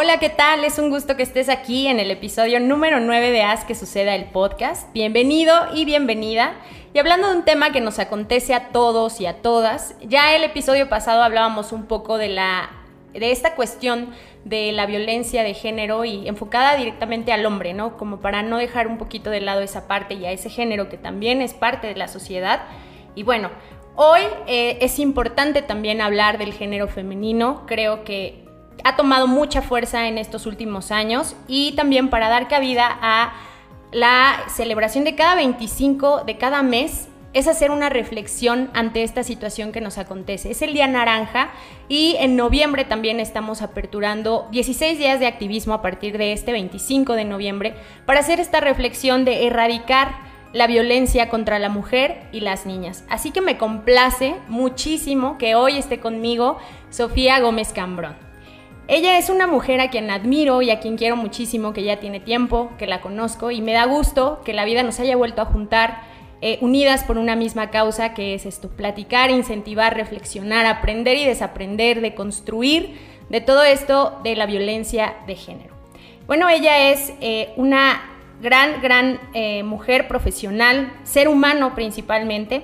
Hola, ¿qué tal? Es un gusto que estés aquí en el episodio número 9 de Haz que suceda el podcast. Bienvenido y bienvenida. Y hablando de un tema que nos acontece a todos y a todas, ya el episodio pasado hablábamos un poco de la de esta cuestión de la violencia de género y enfocada directamente al hombre, ¿no? Como para no dejar un poquito de lado esa parte y a ese género que también es parte de la sociedad. Y bueno, hoy eh, es importante también hablar del género femenino. Creo que ha tomado mucha fuerza en estos últimos años y también para dar cabida a la celebración de cada 25 de cada mes es hacer una reflexión ante esta situación que nos acontece. Es el Día Naranja y en noviembre también estamos aperturando 16 días de activismo a partir de este 25 de noviembre para hacer esta reflexión de erradicar la violencia contra la mujer y las niñas. Así que me complace muchísimo que hoy esté conmigo Sofía Gómez Cambrón. Ella es una mujer a quien admiro y a quien quiero muchísimo, que ya tiene tiempo, que la conozco y me da gusto que la vida nos haya vuelto a juntar eh, unidas por una misma causa, que es esto, platicar, incentivar, reflexionar, aprender y desaprender, de construir, de todo esto de la violencia de género. Bueno, ella es eh, una gran, gran eh, mujer profesional, ser humano principalmente,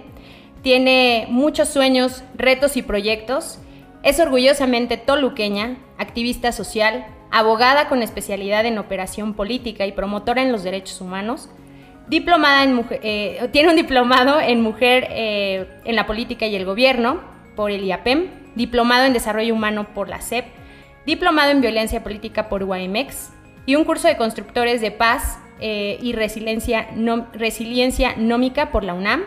tiene muchos sueños, retos y proyectos, es orgullosamente toluqueña, activista social, abogada con especialidad en operación política y promotora en los derechos humanos, Diplomada eh, tiene un diplomado en mujer eh, en la política y el gobierno por el IAPEM, diplomado en desarrollo humano por la CEP, diplomado en violencia política por UAMX y un curso de constructores de paz eh, y resiliencia, resiliencia nómica por la UNAM.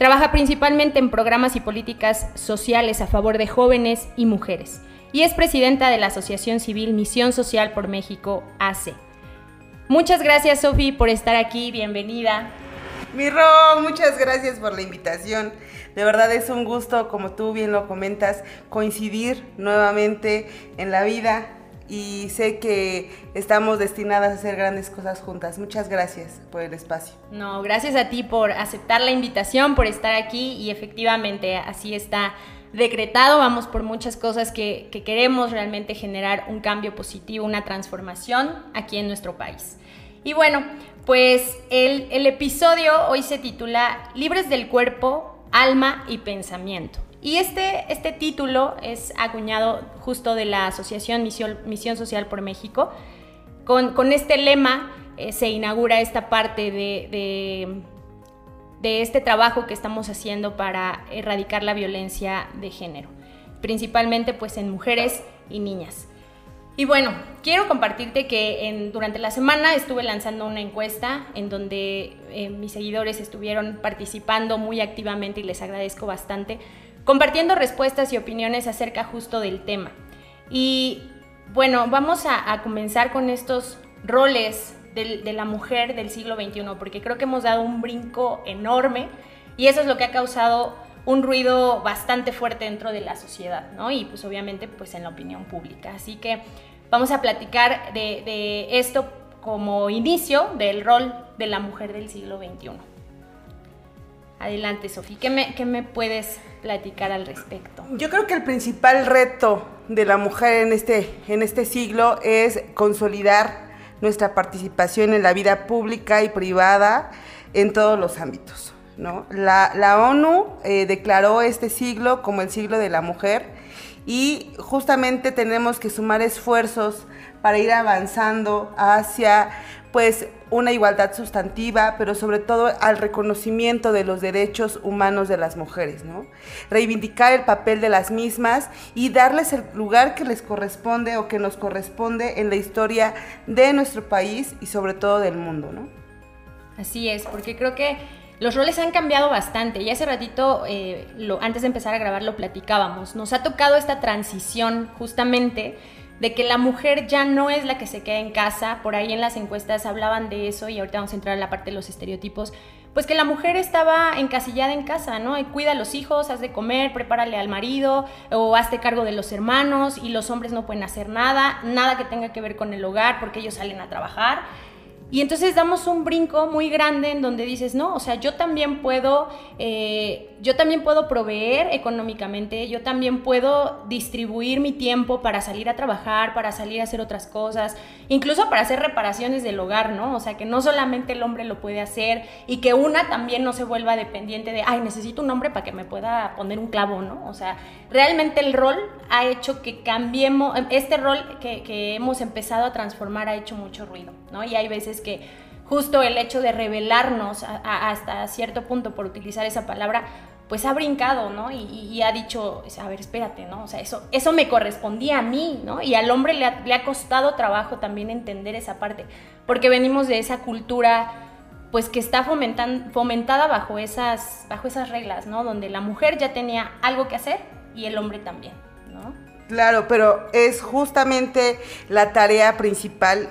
Trabaja principalmente en programas y políticas sociales a favor de jóvenes y mujeres y es presidenta de la Asociación Civil Misión Social por México, AC. Muchas gracias, Sofi, por estar aquí. Bienvenida. Mi Ro, muchas gracias por la invitación. De verdad es un gusto, como tú bien lo comentas, coincidir nuevamente en la vida y sé que estamos destinadas a hacer grandes cosas juntas. Muchas gracias por el espacio. No, gracias a ti por aceptar la invitación, por estar aquí y efectivamente así está decretado, vamos por muchas cosas que, queremos realmente generar un cambio positivo, una transformación aquí en nuestro país. Y bueno, pues el, el episodio hoy se titula Libres del cuerpo, alma y pensamiento. Y este, este título es acuñado justo de la Asociación Misión, Misión Social por México. Con, con este lema eh, se inaugura esta parte de de este trabajo que estamos haciendo para erradicar la violencia de género, principalmente pues en mujeres y niñas. Y bueno, quiero compartirte que durante la semana estuve lanzando una encuesta en donde eh, mis seguidores estuvieron participando muy activamente y les agradezco bastante, compartiendo respuestas y opiniones acerca justo del tema. Y bueno, vamos a comenzar con estos roles de, la mujer del siglo XXI, porque creo que hemos dado un brinco enorme y eso es lo que ha causado un ruido bastante fuerte dentro de la sociedad, ¿no? Y pues obviamente pues en la opinión pública. Así que vamos a platicar de, esto como inicio del rol de la mujer del siglo XXI. Adelante, Sofía, ¿qué me, ¿qué me puedes platicar al respecto? Yo creo que el principal reto de la mujer en este, en este siglo es consolidar nuestra participación en la vida pública y privada en todos los ámbitos. ¿no? La, ONU eh, declaró este siglo como el siglo de la mujer y justamente tenemos que sumar esfuerzos para ir avanzando hacia pues una igualdad sustantiva, pero sobre todo al reconocimiento de los derechos humanos de las mujeres, ¿no? Reivindicar el papel de las mismas y darles el lugar que les corresponde o que nos corresponde en la historia de nuestro país y sobre todo del mundo, ¿no? Así es, porque creo que los roles han cambiado bastante y hace ratito, eh, antes de empezar a grabar, lo platicábamos. Nos ha tocado esta transición justamente de que la mujer ya no es la que se queda en casa, por ahí en las encuestas hablaban de eso y ahorita vamos a entrar a la parte de los estereotipos, pues que la mujer estaba encasillada en casa, ¿no? Cuida a los hijos, haz de comer, prepárale al marido o hazte cargo de los hermanos y los hombres no pueden hacer nada, nada que tenga que ver con el hogar porque ellos salen a trabajar. Y entonces damos un brinco muy grande en donde dices, no, o sea, yo también puedo, eh, yo también puedo proveer económicamente, yo también puedo distribuir mi tiempo para salir a trabajar, para salir a hacer otras cosas, incluso para hacer reparaciones del hogar, ¿no? O sea, que no solamente el hombre lo puede hacer y que una también no se vuelva dependiente de, ay, necesito un hombre para que me pueda poner un clavo, ¿no? O sea, realmente el rol ha hecho que cambiemos, este rol que, que hemos empezado a transformar ha hecho mucho ruido, ¿no? Y hay veces que justo el hecho de revelarnos hasta cierto punto, por utilizar esa palabra, pues ha brincado, ¿no? Y, ha dicho, a ver, espérate, ¿no? O sea, eso, eso me correspondía a mí, ¿no? Y al hombre le ha, costado trabajo también entender esa parte, porque venimos de esa cultura, pues que está fomentada bajo esas, bajo esas reglas, ¿no? Donde la mujer ya tenía algo que hacer y el hombre también, ¿no? Claro, pero es justamente la tarea principal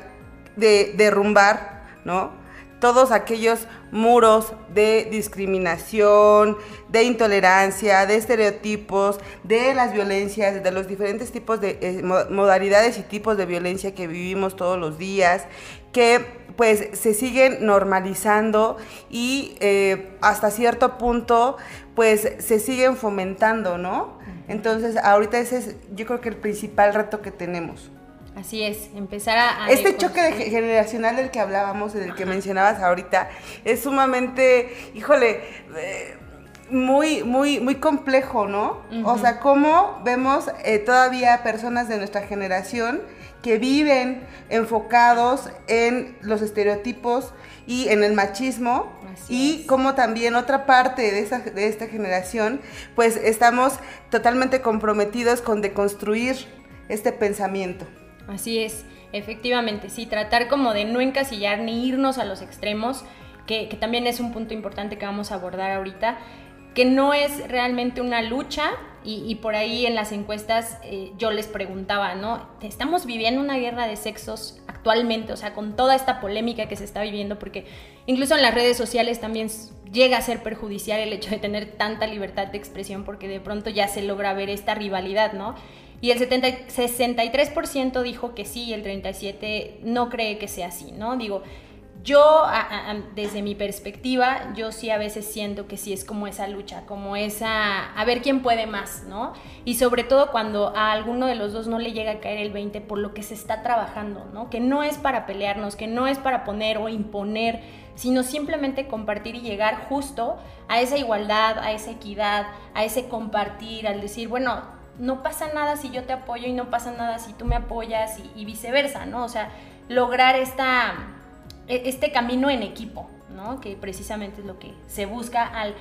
de derrumbar, ¿no? Todos aquellos muros de discriminación, de intolerancia, de estereotipos, de las violencias, de los diferentes tipos de eh, modalidades y tipos de violencia que vivimos todos los días, que pues se siguen normalizando y eh, hasta cierto punto pues se siguen fomentando, ¿no? Entonces ahorita ese es yo creo que el principal reto que tenemos. Así es, empezar a... este choque generacional del que hablábamos, del que mencionabas ahorita, es sumamente, híjole, eh, muy, muy, muy complejo, ¿no? O sea, cómo vemos eh, todavía personas de nuestra generación que viven enfocados en los estereotipos y en el machismo y como también otra parte de, esa, de esta generación, pues estamos totalmente comprometidos con deconstruir este pensamiento. Así es, efectivamente, sí, tratar como de no encasillar ni irnos a los extremos, que, también es un punto importante que vamos a abordar ahorita, que no es realmente una lucha y, por ahí en las encuestas eh, yo les preguntaba, ¿no? Estamos viviendo una guerra de sexos actualmente, o sea, con toda esta polémica que se está viviendo, porque incluso en las redes sociales también llega a ser perjudicial el hecho de tener tanta libertad de expresión, porque de pronto ya se logra ver esta rivalidad, ¿no? Y el 63% dijo que sí y el 37% no cree que sea así, ¿no? Digo, yo, desde mi perspectiva, yo sí a veces siento que sí es como esa lucha, como esa, a ver quién puede más, ¿no? Y sobre todo cuando a alguno de los dos no le llega a caer el 20 por lo que se está trabajando, ¿no? Que no es para pelearnos, que no es para poner o imponer, sino simplemente compartir y llegar justo a esa igualdad, a esa equidad, a ese compartir, al decir, bueno, no pasa nada si yo te apoyo y no pasa nada si tú me apoyas y, viceversa, ¿no? O sea, lograr esta, e, este camino en equipo, ¿no? Que precisamente es lo que se busca al,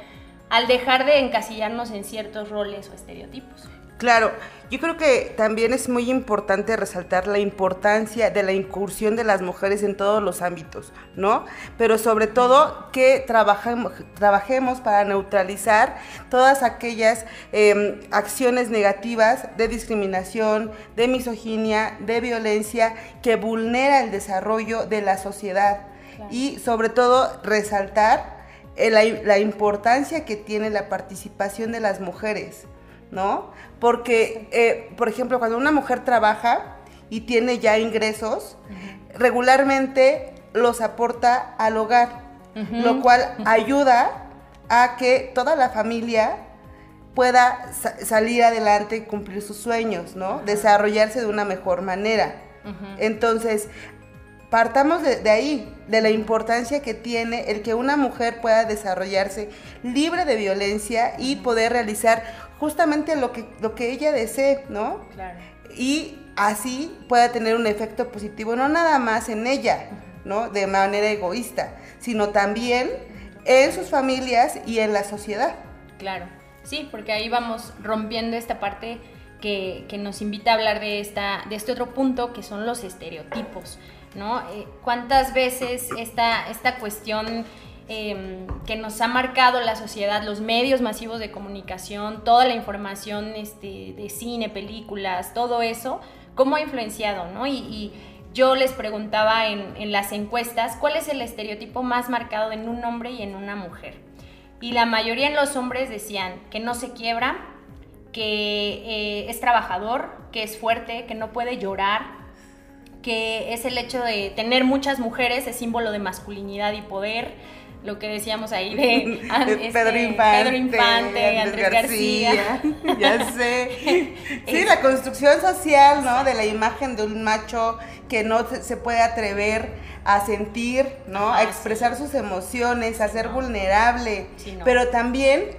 al dejar de encasillarnos en ciertos roles o estereotipos. Claro, yo creo que también es muy importante resaltar la importancia de la incursión de las mujeres en todos los ámbitos, ¿no? Pero sobre todo que trabajemos, trabajemos para neutralizar todas aquellas em, acciones negativas de discriminación, de misoginia, de violencia que vulnera el desarrollo de la sociedad y sobre todo resaltar eh, la importancia que tiene la participación de las mujeres. ¿No? Porque, eh, por ejemplo, cuando una mujer trabaja y tiene ya ingresos, regularmente los aporta al hogar, lo cual ayuda a que toda la familia pueda salir adelante y cumplir sus sueños, ¿no? Desarrollarse de una mejor manera. Entonces, partamos de, ahí, de la importancia que tiene el que una mujer pueda desarrollarse libre de violencia y poder realizar justamente lo que, lo que ella desee, ¿no? Claro. Y así pueda tener un efecto positivo, no nada más en ella, ¿no? De manera egoísta, sino también en sus familias y en la sociedad. Claro, sí, porque ahí vamos rompiendo esta parte que, nos invita a hablar de, esta, de este otro punto, que son los estereotipos, ¿no? Eh, ¿Cuántas veces esta, esta cuestión Em, que nos ha marcado la sociedad, los medios masivos de comunicación, toda la información este, de cine, películas, todo eso, cómo ha influenciado, ¿no? Y, yo les preguntaba en, las encuestas cuál es el estereotipo más marcado en un hombre y en una mujer. Y la mayoría en los hombres decían que no se quiebra, que eh, es trabajador, que es fuerte, que no puede llorar, que es el hecho de tener muchas mujeres, es símbolo de masculinidad y poder lo que decíamos ahí de, este, Pedro, Infante, Andrés, García. Ya sé. Sí, la construcción social, ¿no? De la imagen de un macho que no se puede atrever a sentir, ¿no? a expresar sus emociones, a ser vulnerable. Pero también,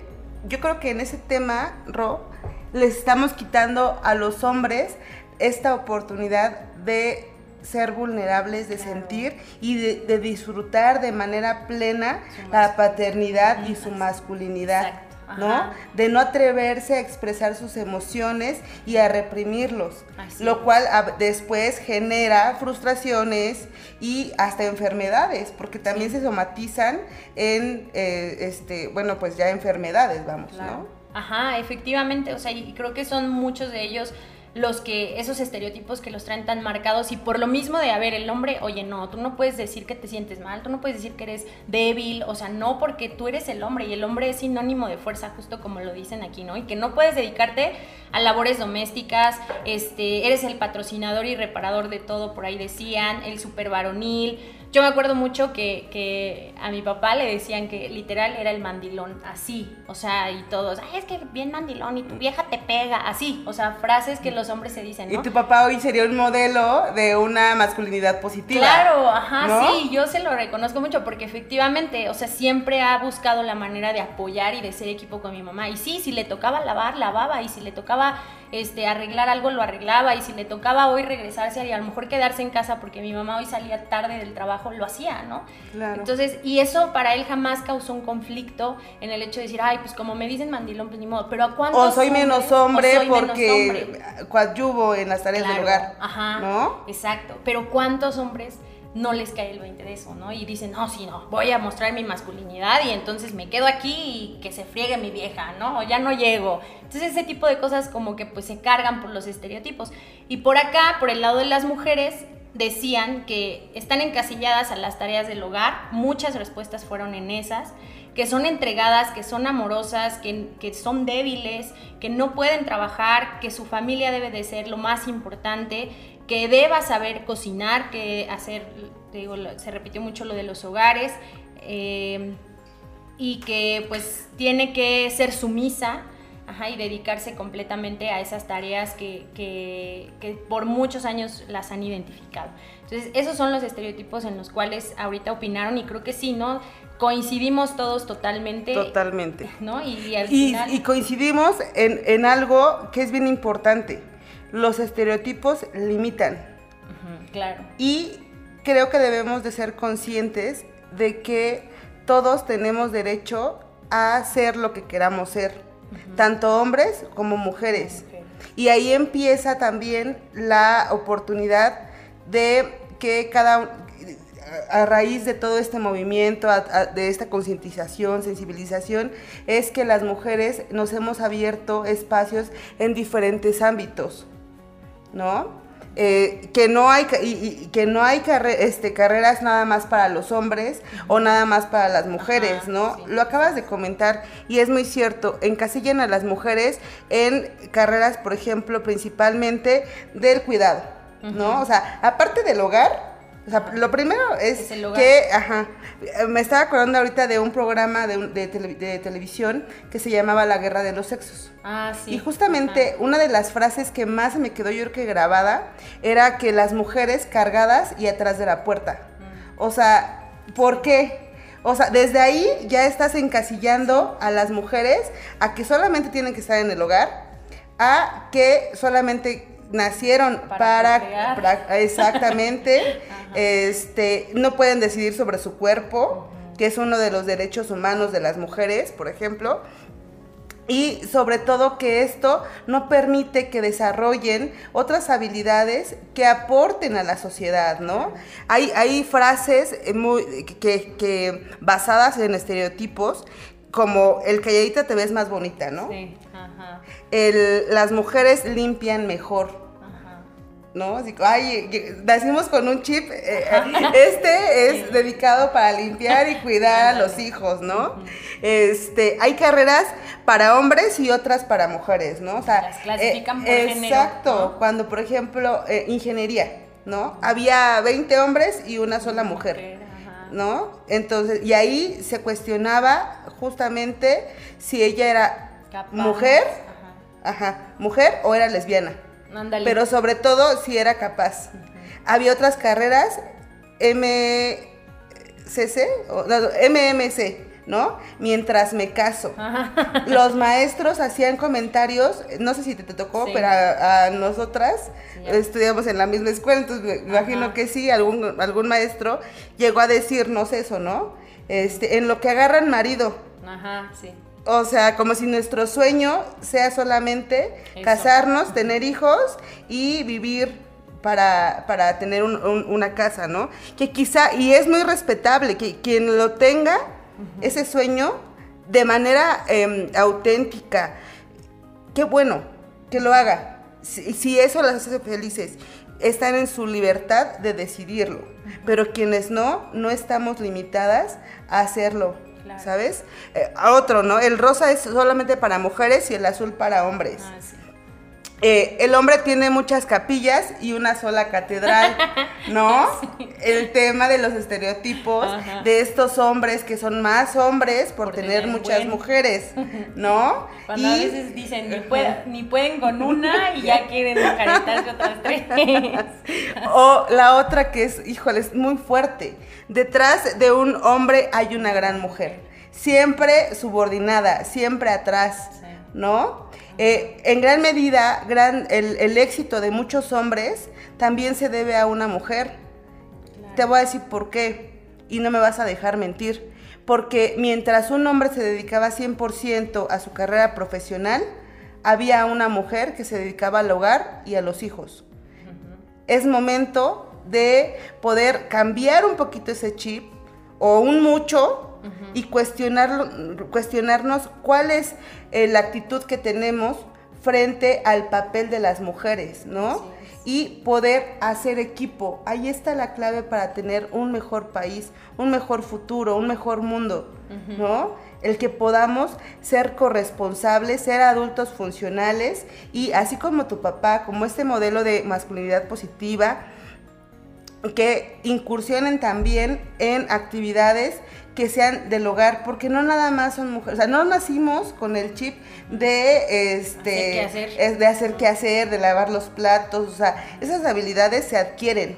yo creo que en ese tema, Ro, les estamos quitando a los hombres esta oportunidad de ser vulnerables, de sentir y de, disfrutar de manera plena la paternidad y su masculinidad. ¿no? De no atreverse a expresar sus emociones y a reprimirlos, lo cual después genera frustraciones y hasta enfermedades, porque también se somatizan en, eh, este, bueno, pues ya enfermedades, vamos, ¿no? Ajá, efectivamente, o sea, y creo que son muchos de ellos los que esos estereotipos que los traen tan marcados y por lo mismo de, a ver, el hombre, oye, no, tú no puedes decir que te sientes mal, tú no puedes decir que eres débil, o sea, no, porque tú eres el hombre y el hombre es sinónimo de fuerza, justo como lo dicen aquí, ¿no? Y que no puedes dedicarte a labores domésticas, este, eres el patrocinador y reparador de todo, por ahí decían, el super varonil, yo me acuerdo mucho que, a mi papá le decían que literal era el mandilón, así, o sea, y todos, ay, es que bien mandilón y tu vieja te pega, así, o sea, frases que los hombres se dicen, ¿no? Y tu papá hoy sería un modelo de una masculinidad positiva. Claro, ajá, sí, yo se lo reconozco mucho porque efectivamente, o sea, siempre ha buscado la manera de apoyar y de ser equipo con mi mamá. Y sí, si le tocaba lavar, lavaba, y si le tocaba este, arreglar algo, lo arreglaba, y si le tocaba hoy regresarse y a lo mejor quedarse en casa porque mi mamá hoy salía tarde del trabajo, lo hacía, ¿no? Claro. Entonces, y eso para él jamás causó un conflicto en el hecho de decir, ay, pues como me dicen mandilón, pues ni modo, pero ¿a cuántos O soy menos hombre porque coadyuvo en las tareas del hogar, ajá, ¿no? Exacto, pero ¿cuántos hombres no les cae el 20 de eso, ¿no? Y dicen, no, sí, no, voy a mostrar mi masculinidad y entonces me quedo aquí y que se friegue mi vieja, ¿no? O ya no llego. Entonces ese tipo de cosas como que pues se cargan por los estereotipos. Y por acá, por el lado de las mujeres, decían que están encasilladas a las tareas del hogar, muchas respuestas fueron en esas, que son entregadas, que son amorosas, que, que, son débiles, que no pueden trabajar, que su familia debe de ser lo más importante, que deba saber cocinar, que hacer, digo, se repitió mucho lo de los hogares, eh, y que pues tiene que ser sumisa y dedicarse completamente a esas tareas que, que, por muchos años las han identificado. Entonces, esos son los estereotipos en los cuales ahorita opinaron y creo que sí, ¿no? Coincidimos todos totalmente. Totalmente. ¿No? Y, y, coincidimos en, en algo que es bien importante los estereotipos limitan. claro. Y creo que debemos de ser conscientes de que todos tenemos derecho a ser lo que queramos ser, tanto hombres como mujeres. Y ahí empieza también la oportunidad de que cada a raíz de todo este movimiento, de esta concientización, sensibilización, es que las mujeres nos hemos abierto espacios en diferentes ámbitos. ¿no? Eh, que no hay, y, que no hay este, carreras nada más para los hombres o nada más para las mujeres, ¿no? Lo acabas de comentar y es muy cierto, encasillan a las mujeres en carreras, por ejemplo, principalmente del cuidado, ¿no? O sea, aparte del hogar, o sea, lo primero es, que, ajá, me estaba acordando ahorita de un programa de, de, televisión que se llamaba La Guerra de los Sexos. Ah, sí. Y justamente una de las frases que más me quedó yo creo que grabada era que las mujeres cargadas y atrás de la puerta. Mm. O sea, ¿por qué? O sea, desde ahí ya estás encasillando a las mujeres a que solamente tienen que estar en el hogar, a que solamente nacieron para, exactamente este no pueden decidir sobre su cuerpo que es uno de los derechos humanos de las mujeres por ejemplo y sobre todo que esto no permite que desarrollen otras habilidades que aporten a la sociedad, ¿no? Hay, hay frases muy, que, que basadas en estereotipos como el calladita te ves más bonita, ¿no? Sí, ajá. El, las mujeres limpian mejor. ¿No? Así, ay, nacimos con un chip, eh, este es dedicado para limpiar y cuidar a los hijos, ¿no? Este, hay carreras para hombres y otras para mujeres, ¿no? O sea, las clasifican por eh, Exacto, cuando por ejemplo, eh, ingeniería, ¿no? Había 20 hombres y una sola mujer. ¿no? Entonces, y ahí se cuestionaba justamente si ella era Capaz. mujer, ajá, mujer o era lesbiana. Ajá. Pero sobre todo si era capaz. Había otras carreras, MCC, o, no, MMC, ¿no? Mientras me caso. Ajá. Los maestros hacían comentarios, no sé si te, te tocó, Sí. pero a, a nosotras Sí. estudiamos en la misma escuela, entonces me imagino Ajá. que sí, algún, algún maestro llegó a decirnos eso, ¿no? Este, en lo que agarran marido. Ajá, sí. O sea, como si nuestro sueño sea solamente Eso. casarnos, tener hijos y vivir para, para tener un- un- una casa, ¿no? Que quizá, y es muy respetable, que quien lo tenga, ese sueño, de manera em, auténtica, qué bueno que lo haga. Si, si eso las hace felices, están en su libertad de decidirlo. Pero quienes no, no estamos limitadas a hacerlo. Claro. ¿Sabes? Eh, otro, ¿no? El rosa es solamente para mujeres y el azul para hombres. Ah, sí. Eh, el hombre tiene muchas capillas y una sola catedral, ¿no? El tema de los estereotipos Ajá. de estos hombres que son más hombres por, Por tener, tener muchas buen. mujeres, ¿no? Cuando a veces dicen, ni, puede- ni pueden con una y ya quieren encaretarse otras tres. O la otra que es, híjole, es muy fuerte. Detrás de un hombre hay una gran mujer. Siempre subordinada, siempre atrás, Sí. ¿no? Eh, en gran medida, gran, el, el éxito de muchos hombres también se debe a una mujer. Te voy a decir por qué y no me vas a dejar mentir. Porque mientras un hombre se dedicaba 100% a su carrera profesional, había una mujer que se dedicaba al hogar y a los hijos. Es momento de poder cambiar un poquito ese chip o un mucho y cuestionarlo, cuestionarnos cuál es eh, la actitud que tenemos frente al papel de las mujeres, ¿no? Y poder hacer equipo. Ahí está la clave para tener un mejor país, un mejor futuro, un mejor mundo, ¿no? El que podamos ser corresponsables, ser adultos funcionales y así como tu papá, como este modelo de masculinidad positiva, que incursionen también en actividades que sean del hogar, porque no nada más son mujeres, o sea, no nacimos con el chip de este Hacer qué hacer. es de hacer qué hacer, de lavar los platos, o sea, esas habilidades se adquieren.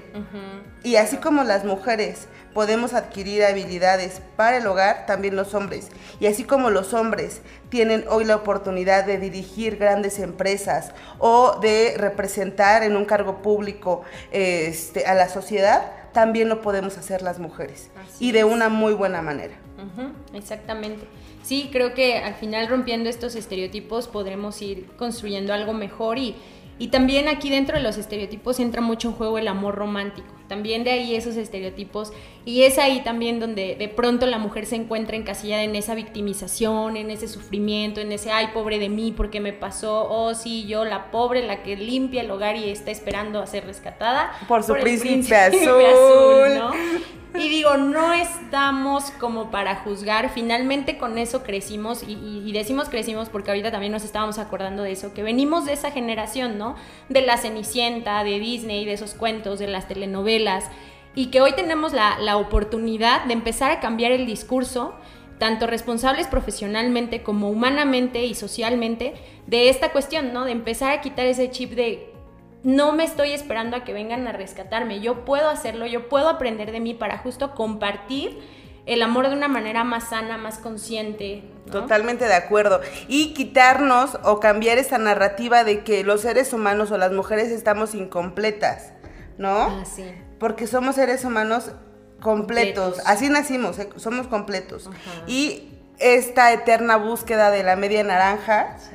Y así como las mujeres podemos adquirir habilidades para el hogar, también los hombres. Y así como los hombres tienen hoy la oportunidad de dirigir grandes empresas o de representar en un cargo público este, a la sociedad, también lo podemos hacer las mujeres. Así y de es. una muy buena manera. Exactamente. Sí, creo que al final rompiendo estos estereotipos podremos ir construyendo algo mejor y, y también aquí dentro de los estereotipos entra mucho en juego el amor romántico. También de ahí esos estereotipos y es ahí también donde de pronto la mujer se encuentra encasillada en esa victimización, en ese sufrimiento, en ese ay pobre de mí porque me pasó, oh sí, yo la pobre, la que limpia el hogar y está esperando a ser rescatada Por su el príncipe azul. ¿no? Y digo, no estamos como para juzgar, finalmente con eso crecimos y, decimos crecimos porque ahorita también nos estábamos acordando de eso, que venimos de esa generación, ¿no? De la Cenicienta, de Disney, de esos cuentos, de las telenovelas, y que hoy tenemos la, la oportunidad de empezar a cambiar el discurso, tanto responsables profesionalmente como humanamente y socialmente, de esta cuestión, ¿no? De empezar a quitar ese chip de no me estoy esperando a que vengan a rescatarme. Yo puedo hacerlo, yo puedo aprender de mí para justo compartir el amor de una manera más sana, más consciente. ¿no? Totalmente de acuerdo. Y quitarnos o cambiar esa narrativa de que los seres humanos o las mujeres estamos incompletas, ¿no? Ah, sí. Porque somos seres humanos completos. Completos. Así nacimos, eh, somos completos. Ajá. Y esta eterna búsqueda de la media naranja, Sí.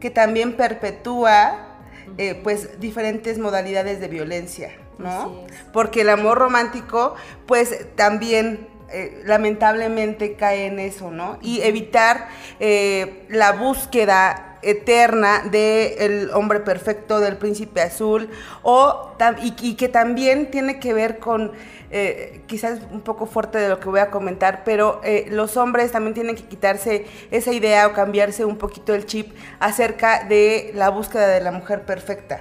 que también perpetúa eh, pues diferentes modalidades de violencia, ¿no? Porque el amor romántico pues también eh, lamentablemente cae en eso, ¿no? Y evitar eh, la búsqueda eterna del hombre perfecto, del príncipe azul, o, y, que también tiene que ver con, eh, quizás un poco fuerte de lo que voy a comentar, pero eh, los hombres también tienen que quitarse esa idea o cambiarse un poquito el chip acerca de la búsqueda de la mujer perfecta.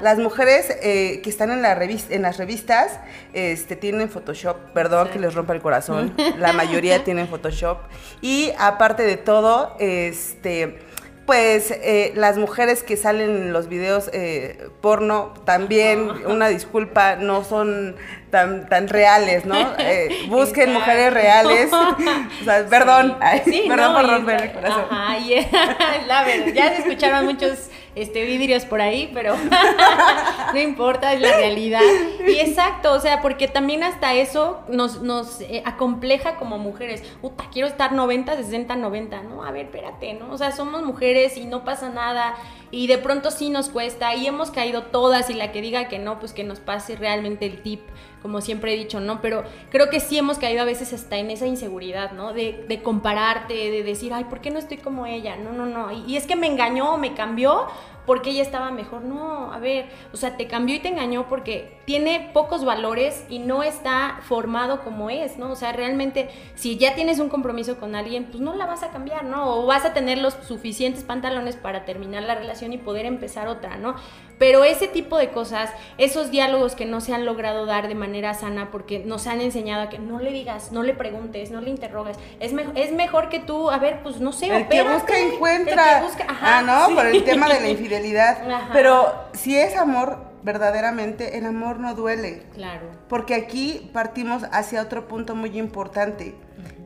Las mujeres eh, que están en, la revista, en las revistas este, tienen Photoshop, perdón que les rompa el corazón, la mayoría tienen Photoshop, y aparte de todo, este pues eh, las mujeres que salen en los videos eh, porno también, una disculpa, no son tan, tan reales, ¿no? Eh, busquen mujeres reales. o sea, perdón, perdón por romper el corazón. Ajá, la verdad, ya se escucharon muchos este, vidrios por ahí, pero no importa, es la realidad. Y exacto, o sea, porque también hasta eso nos, nos eh, acompleja como mujeres. Puta, quiero estar 90, 60, 90, ¿no? A ver, espérate, ¿no? O sea, somos mujeres y no pasa nada y de pronto sí nos cuesta y hemos caído todas y la que diga que no, pues que nos pase realmente el tip, como siempre he dicho, ¿no? Pero creo que sí hemos caído a veces hasta en esa inseguridad, ¿no? De, compararte, de decir, ay, ¿por qué no estoy como ella? No, no, no. Y, y es que me engañó, me cambió porque ella estaba mejor. No, a ver, o sea, te cambió y te engañó porque tiene pocos valores y no está formado como es, ¿no? O sea, realmente, si ya tienes un compromiso con alguien, pues no la vas a cambiar, ¿no? O vas a tener los suficientes pantalones para terminar la relación y poder empezar otra, ¿no? Pero ese tipo de cosas, esos diálogos que no se han logrado dar de manera sana porque nos han enseñado a que no le digas, no le preguntes, no le interrogues, es, es mejor que tú, a ver, pues no sé, el que busca encuentra. ah, no, por el tema de la infidelidad. Pero si es amor, verdaderamente el amor no duele. Claro. Porque aquí partimos hacia otro punto muy importante,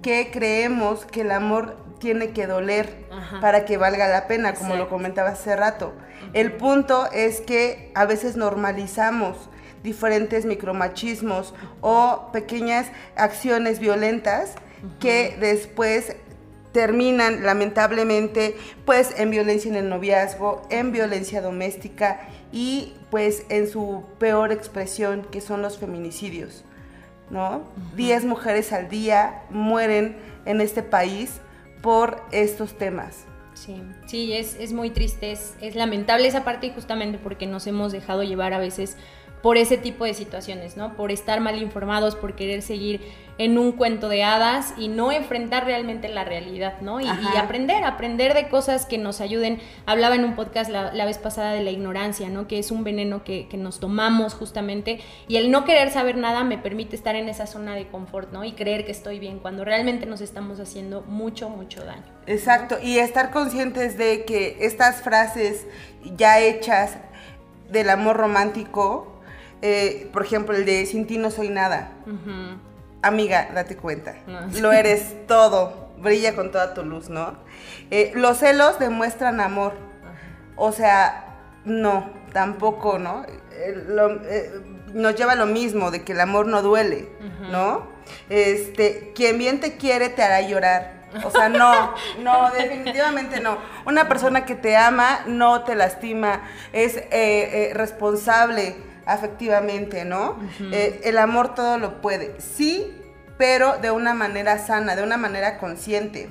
que creemos que el amor tiene que doler para que valga la pena, como lo comentaba hace rato. El punto es que a veces normalizamos diferentes micromachismos o pequeñas acciones violentas que después terminan lamentablemente pues en violencia en el noviazgo, en violencia doméstica y pues en su peor expresión que son los feminicidios, ¿no? Diez mujeres al día mueren en este país por estos temas. Sí, sí, es, es muy triste, es, es lamentable esa parte justamente porque nos hemos dejado llevar a veces por ese tipo de situaciones, ¿no? Por estar mal informados, por querer seguir en un cuento de hadas y no enfrentar realmente la realidad, ¿no? Y, aprender, aprender de cosas que nos ayuden. Hablaba en un podcast la, vez pasada de la ignorancia, ¿no? Que es un veneno que, que, nos tomamos justamente y el no querer saber nada me permite estar en esa zona de confort, ¿no? Y creer que estoy bien cuando realmente nos estamos haciendo mucho, mucho daño. Exacto, y estar conscientes de que estas frases ya hechas del amor romántico, eh, por ejemplo, el de sin ti no soy nada. Amiga, date cuenta. Lo eres todo. Brilla con toda tu luz, ¿no? Eh, los celos demuestran amor. O sea, no, tampoco, ¿no? Eh, nos lleva a lo mismo, de que el amor no duele, ¿no? Este, quien bien te quiere te hará llorar. O sea, no, no, definitivamente no. Una persona que te ama no te lastima, es responsable, afectivamente, ¿no? Eh, el amor todo lo puede, sí, pero de una manera sana, de una manera consciente.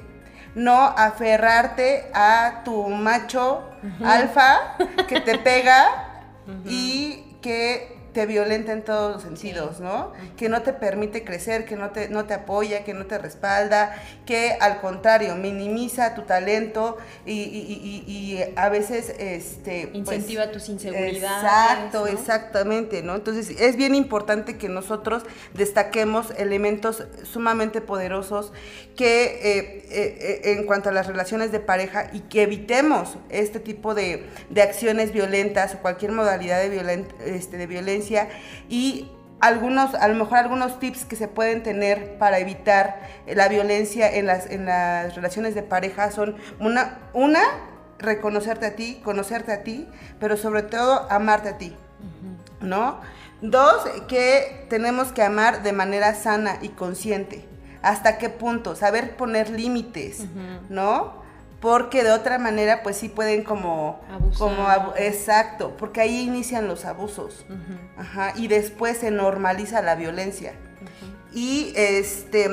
No aferrarte a tu macho alfa que te pega y que te violenta en todos los sentidos, ¿no? Que no te permite crecer, que no te, no te apoya, que no te respalda, que al contrario minimiza tu talento y, a veces este pues, incentiva tus inseguridades. Exacto, exactamente, ¿no? Entonces es bien importante que nosotros destaquemos elementos sumamente poderosos que eh, eh, eh, en cuanto a las relaciones de pareja y que evitemos este tipo de, acciones violentas o cualquier modalidad de, este, de violencia y algunos, a lo mejor algunos tips que se pueden tener para evitar la violencia en las, en las relaciones de pareja son una, una, reconocerte a ti, conocerte a ti, pero sobre todo amarte a ti, ¿no? Dos, que tenemos que amar de manera sana y consciente. ¿Hasta qué punto? Saber poner límites, ¿no? Porque de otra manera pues sí pueden como como exacto porque ahí inician los abusos Ajá, y después se normaliza la violencia y este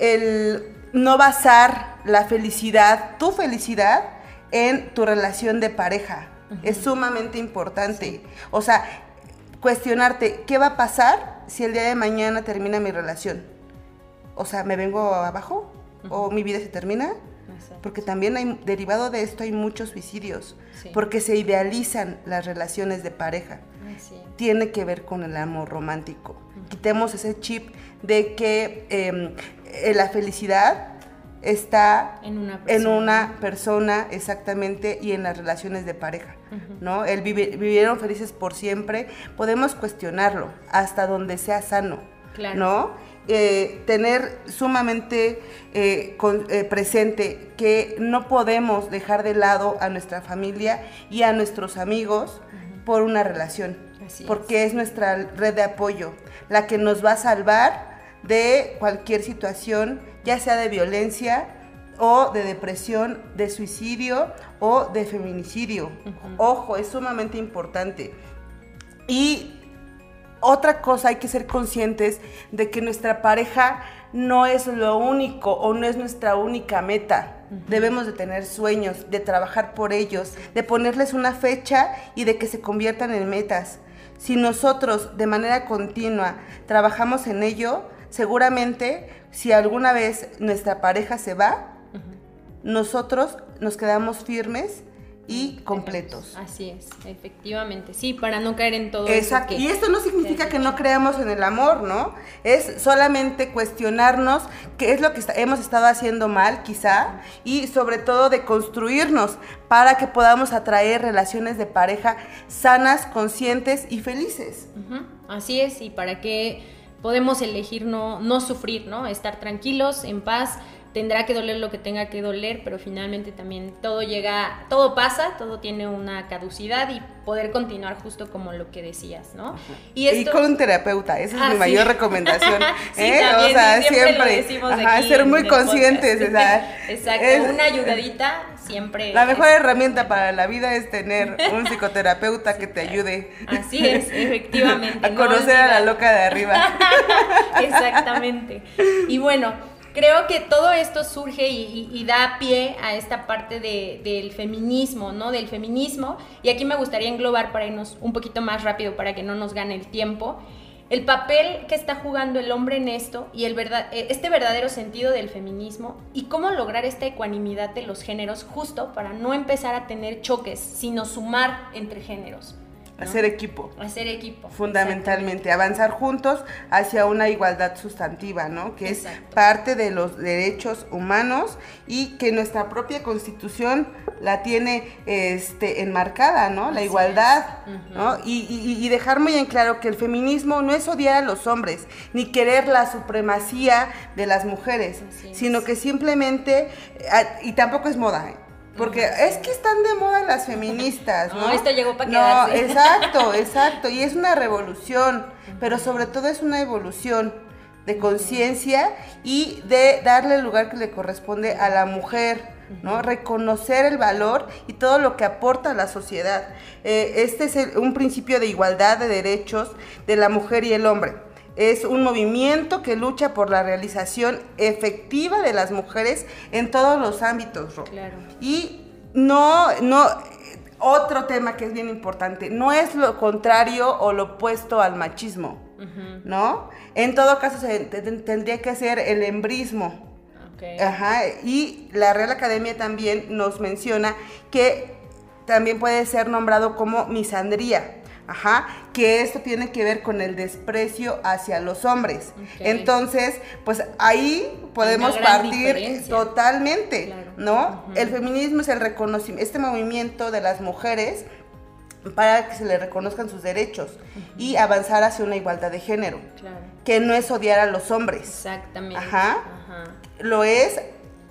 el, no basar la felicidad, tu felicidad, en tu relación de pareja. Es sumamente importante. O sea, cuestionarte, ¿qué va a pasar si el día de mañana termina mi relación? O sea, ¿me vengo abajo? ¿O mi vida se termina? Porque también hay, derivado de esto hay muchos suicidios, porque se idealizan las relaciones de pareja. Tiene que ver con el amor romántico. Quitemos ese chip de que em, eh, la felicidad está en una, persona. exactamente y en las relaciones de pareja, ¿no? El vivieron felices por siempre, podemos cuestionarlo hasta donde sea sano, ¿no? Eh, tener sumamente eh, eh, presente que no podemos dejar de lado a nuestra familia y a nuestros amigos por una relación, porque es nuestra red de apoyo, la que nos va a salvar de cualquier situación, ya sea de violencia o de depresión, de suicidio o de feminicidio. Ojo, es sumamente importante. Y otra cosa, hay que ser conscientes de que nuestra pareja no es lo único o no es nuestra única meta. Debemos de tener sueños, de trabajar por ellos, de ponerles una fecha y de que se conviertan en metas. Si nosotros de manera continua trabajamos en ello, seguramente si alguna vez nuestra pareja se va, nosotros nos quedamos firmes y completos. Así es, efectivamente. Sí, para no caer en todo Exacto. y esto no significa que, no creamos en el amor, ¿no? Es solamente cuestionarnos qué es lo que hemos estado haciendo mal, quizá, y sobre todo de construirnos para que podamos atraer relaciones de pareja sanas, conscientes y felices. Así es, y para que podemos elegir no, no sufrir, ¿no? Estar tranquilos, en paz, tendrá que doler lo que tenga que doler, pero finalmente también todo llega, todo pasa, todo tiene una caducidad y poder continuar justo como lo que decías, ¿no? Y, con un terapeuta, esa es mi mayor recomendación. ¿eh? o sea, siempre, ser muy conscientes. Exacto, una ayudadita siempre. La mejor herramienta para la vida es tener un psicoterapeuta que te ayude. Así es, efectivamente. a conocer a la loca de arriba. Exactamente. Y bueno, creo que todo esto surge y, da pie a esta parte del feminismo, ¿no? Del feminismo. Y aquí me gustaría englobar para irnos un poquito más rápido para que no nos gane el tiempo. El papel que está jugando el hombre en esto y el verdad, eh, este verdadero sentido del feminismo y cómo lograr esta ecuanimidad de los géneros justo para no empezar a tener choques, sino sumar entre géneros. Hacer equipo. Hacer equipo. Fundamentalmente, avanzar juntos hacia una igualdad sustantiva, ¿no? Que es parte de los derechos humanos y que nuestra propia constitución la tiene este, enmarcada, ¿no? La igualdad, ¿no? Y, dejar muy en claro que el feminismo no es odiar a los hombres, ni querer la supremacía de las mujeres, sino que simplemente, eh, y tampoco es moda, ¿eh? Porque es que están de moda las feministas, ¿no? No, esto llegó para quedarse. No, exacto, exacto. Y es una revolución, pero sobre todo es una evolución de conciencia y de darle el lugar que le corresponde a la mujer, ¿no? Reconocer el valor y todo lo que aporta a la sociedad. Eh, este es un principio de igualdad de derechos de la mujer y el hombre es un movimiento que lucha por la realización efectiva de las mujeres en todos los ámbitos, Claro. Y no, no, otro tema que es bien importante, no es lo contrario o lo opuesto al machismo, ¿no? En todo caso tendría que ser el embrismo. Ajá, y la Real Academia también nos menciona que también puede ser nombrado como misandría. Ajá, que esto tiene que ver con el desprecio hacia los hombres. Entonces, pues ahí podemos partir totalmente, ¿no? El feminismo es el reconocimiento, este movimiento de las mujeres para que se le reconozcan sus derechos y avanzar hacia una igualdad de género, que no es odiar a los hombres. Exactamente. Ajá. Lo es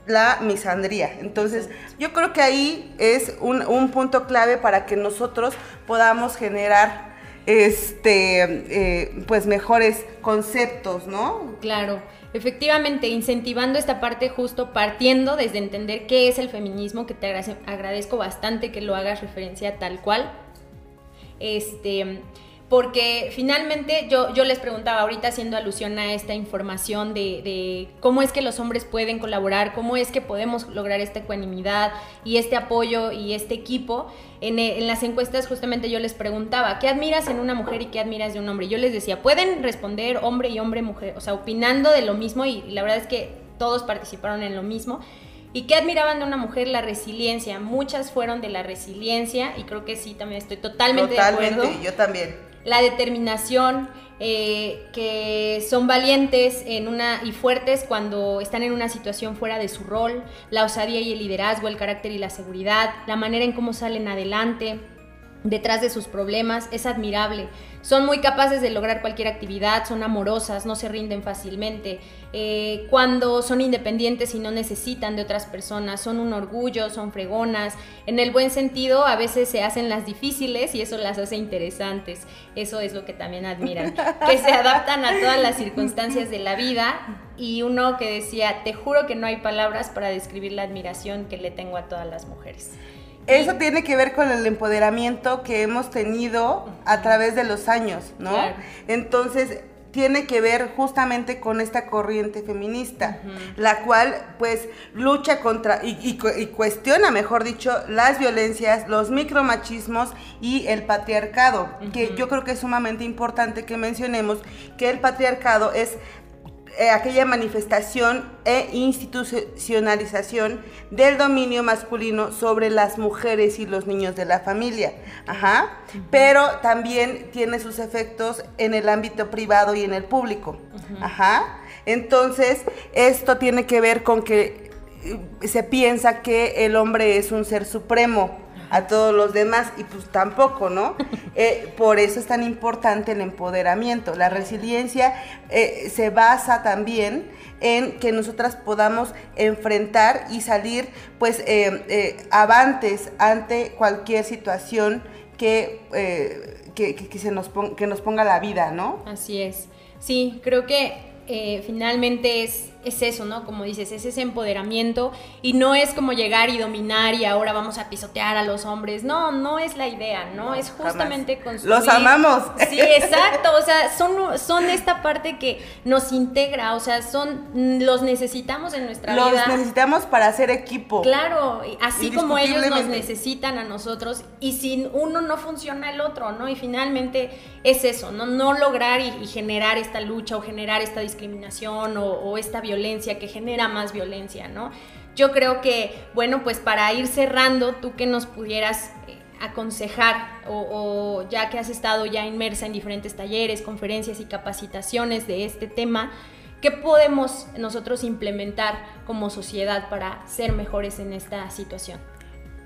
la misandría. Entonces, yo creo que ahí es un, punto clave para que nosotros podamos generar este eh, pues mejores conceptos, ¿no? Claro. Efectivamente, incentivando esta parte justo partiendo desde entender qué es el feminismo, que te agradezco bastante que lo hagas referencia tal cual. Este, porque finalmente yo, yo les preguntaba ahorita haciendo alusión a esta información de, de, cómo es que los hombres pueden colaborar, cómo es que podemos lograr esta ecuanimidad y este apoyo y este equipo. En, en, las encuestas justamente yo les preguntaba, ¿qué admiras en una mujer y qué admiras de un hombre? Yo les decía, pueden responder hombre y hombre, mujer, o sea, opinando de lo mismo y la verdad es que todos participaron en lo mismo. ¿Y qué admiraban de una mujer? La resiliencia. Muchas fueron de la resiliencia y creo que sí, también estoy totalmente, totalmente de acuerdo. yo también la determinación, eh, que son valientes en una, y fuertes cuando están en una situación fuera de su rol, la osadía y el liderazgo, el carácter y la seguridad, la manera en cómo salen adelante detrás de sus problemas, es admirable. Son muy capaces de lograr cualquier actividad, son amorosas, no se rinden fácilmente. Eh, cuando son independientes y no necesitan de otras personas, son un orgullo, son fregonas. En el buen sentido, a veces se hacen las difíciles y eso las hace interesantes. Eso es lo que también admiran. Que se adaptan a todas las circunstancias de la vida. Y uno que decía, te juro que no hay palabras para describir la admiración que le tengo a todas las mujeres. Eso tiene que ver con el empoderamiento que hemos tenido a través de los años, ¿no? Claro. Entonces, tiene que ver justamente con esta corriente feminista, la cual pues lucha contra y, y, y, cuestiona, mejor dicho, las violencias, los micromachismos y el patriarcado, que yo creo que es sumamente importante que mencionemos que el patriarcado es eh, aquella manifestación e institucionalización del dominio masculino sobre las mujeres y los niños de la familia. Ajá. Pero también tiene sus efectos en el ámbito privado y en el público. Ajá. Entonces, esto tiene que ver con que eh, se piensa que el hombre es un ser supremo a todos los demás y pues tampoco, ¿no? Eh, por eso es tan importante el empoderamiento. La resiliencia eh, se basa también en que nosotras podamos enfrentar y salir pues eh, avantes ante cualquier situación que, que, que, se nos ponga, que nos ponga la vida, ¿no? Así es. Sí, creo que finalmente es es eso, ¿no? Como dices, es ese empoderamiento y no es como llegar y dominar y ahora vamos a pisotear a los hombres. No, no es la idea, ¿no? es justamente construir. Los amamos. Sí, exacto. O sea, son, son esta parte que nos integra, o sea, son los necesitamos en nuestra los vida. Los necesitamos para hacer equipo. Claro, así como ellos nos necesitan a nosotros y sin uno no funciona el otro, ¿no? Y finalmente es eso, ¿no? No lograr y, y generar esta lucha o generar esta discriminación o, o esta violencia violencia, que genera más violencia, ¿no? Yo creo que, bueno, pues para ir cerrando, tú que nos pudieras eh, aconsejar o, ya que has estado ya inmersa en diferentes talleres, conferencias y capacitaciones de este tema, ¿qué podemos nosotros implementar como sociedad para ser mejores en esta situación?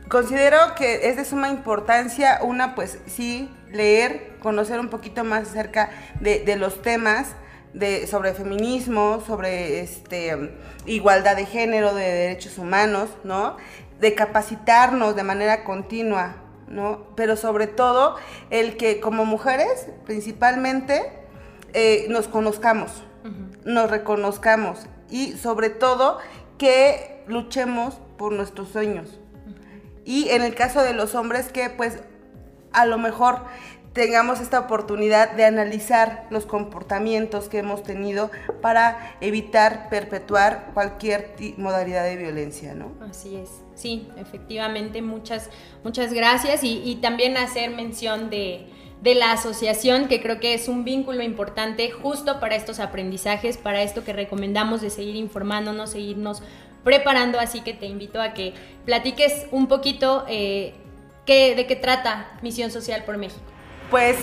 Considero que es de suma importancia, una, pues sí, leer, conocer un poquito más acerca de los temas, de, sobre feminismo, sobre este, igualdad de género, de derechos humanos, ¿no? De capacitarnos de manera continua, ¿no? Pero sobre todo el que como mujeres, principalmente, eh, nos conozcamos, uh -huh. nos reconozcamos y sobre todo que luchemos por nuestros sueños. Uh -huh. Y en el caso de los hombres que pues a lo mejor tengamos esta oportunidad de analizar los comportamientos que hemos tenido para evitar perpetuar cualquier modalidad de violencia, ¿no? Así es, sí, efectivamente, muchas, muchas gracias y, también hacer mención de, la asociación, que creo que es un vínculo importante justo para estos aprendizajes, para esto que recomendamos de seguir informándonos, seguirnos preparando, así que te invito a que platiques un poquito eh, de qué trata Misión Social por México. Pues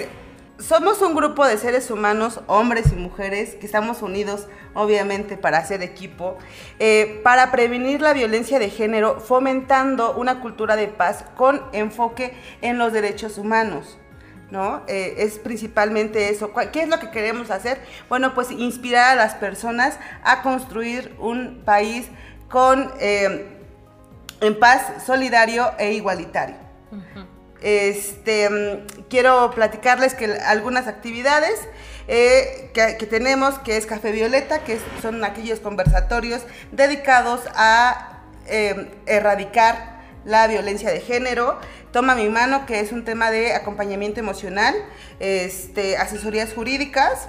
somos un grupo de seres humanos, hombres y mujeres, que estamos unidos obviamente para hacer equipo, eh, para prevenir la violencia de género, fomentando una cultura de paz con enfoque en los derechos humanos. ¿No? Eh, es principalmente eso. ¿Qué es lo que queremos hacer? Bueno, pues inspirar a las personas a construir un país con eh, en paz, solidario e igualitario. Este, quiero platicarles que algunas actividades eh, que, tenemos, que es Café Violeta, que son aquellos conversatorios dedicados a eh, erradicar la violencia de género, Toma mi mano, que es un tema de acompañamiento emocional, este, asesorías jurídicas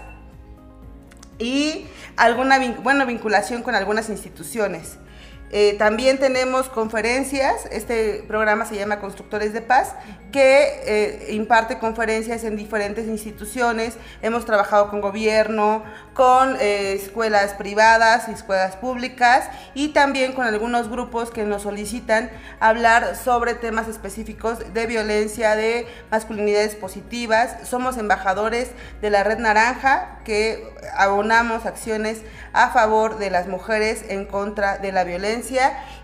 y alguna bueno, vinculación con algunas instituciones. Eh, también tenemos conferencias, este programa se llama Constructores de Paz, que eh, imparte conferencias en diferentes instituciones. Hemos trabajado con gobierno, con eh, escuelas privadas y escuelas públicas y también con algunos grupos que nos solicitan hablar sobre temas específicos de violencia, de masculinidades positivas. Somos embajadores de la Red Naranja que abonamos acciones a favor de las mujeres en contra de la violencia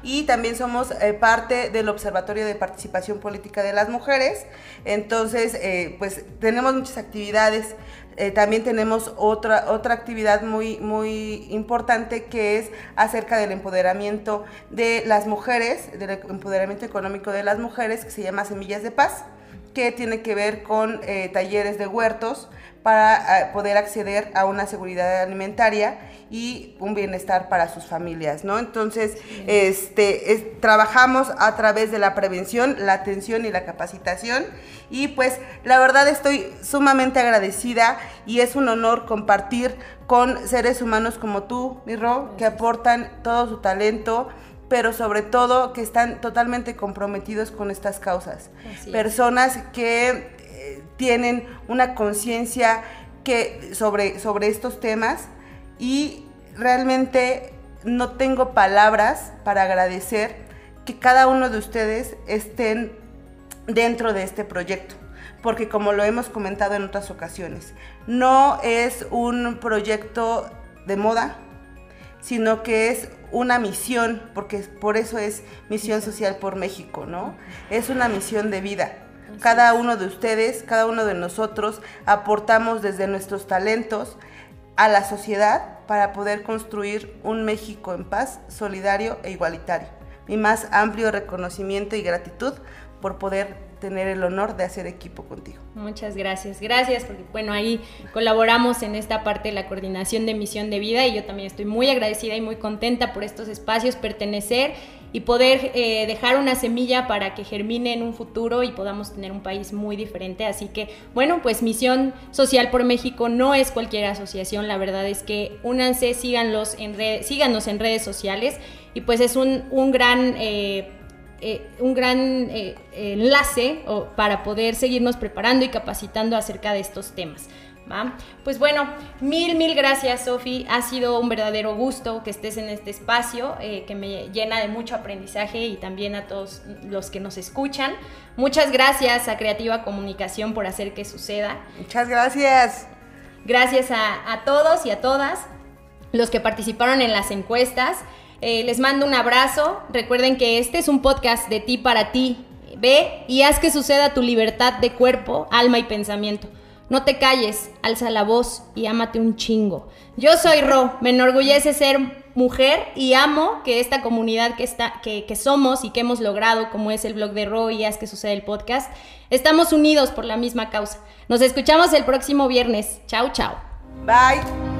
y también somos eh, parte del Observatorio de Participación Política de las Mujeres. Entonces, eh, pues tenemos muchas actividades. Eh, también tenemos otra, otra actividad muy, muy importante que es acerca del empoderamiento de las mujeres, del empoderamiento económico de las mujeres, que se llama Semillas de Paz, que tiene que ver con talleres de huertos para poder acceder a una seguridad alimentaria y un bienestar para sus familias, ¿no? Entonces, este, trabajamos a través de la prevención, la atención y la capacitación y pues la verdad estoy sumamente agradecida y es un honor compartir con seres humanos como tú, mi Ro, que aportan todo su talento, pero sobre todo que están totalmente comprometidos con estas causas. Personas que eh, tienen una conciencia que sobre, sobre estos temas y realmente no tengo palabras para agradecer que cada uno de ustedes estén dentro de este proyecto, porque como lo hemos comentado en otras ocasiones, no es un proyecto de moda, sino que es una misión, porque por eso es misión social por México, ¿no? Es una misión de vida. Cada uno de ustedes, cada uno de nosotros aportamos desde nuestros talentos a la sociedad para poder construir un México en paz, solidario e igualitario. Mi más amplio reconocimiento y gratitud por poder tener el honor de hacer equipo contigo. Muchas gracias, gracias, porque bueno, ahí colaboramos en esta parte de la coordinación de misión de vida y yo también estoy muy agradecida y muy contenta por estos espacios, pertenecer y poder eh, dejar una semilla para que germine en un futuro y podamos tener un país muy diferente. Así que, bueno, pues Misión Social por México no es cualquier asociación, la verdad es que únanse, síganlos en síganos en redes sociales y pues es un, un gran... Eh, eh, un gran enlace para poder seguirnos preparando y capacitando acerca de estos temas. Pues bueno, mil, mil gracias, Sofi. Ha sido un verdadero gusto que estés en este espacio, eh, que me llena de mucho aprendizaje y también a todos los que nos escuchan. Muchas gracias a Creativa Comunicación por hacer que suceda. Muchas gracias. Gracias a, todos y a todas los que participaron en las encuestas. Eh, les mando un abrazo. Recuerden que este es un podcast de ti para ti. Ve y haz que suceda tu libertad de cuerpo, alma y pensamiento. No te calles, alza la voz y ámate un chingo. Yo soy Ro, me enorgullece ser mujer y amo que esta comunidad que, está, que, que somos y que hemos logrado, como es el blog de Ro y Haz que sucede el podcast, estamos unidos por la misma causa. Nos escuchamos el próximo viernes. Chao, chao. Bye.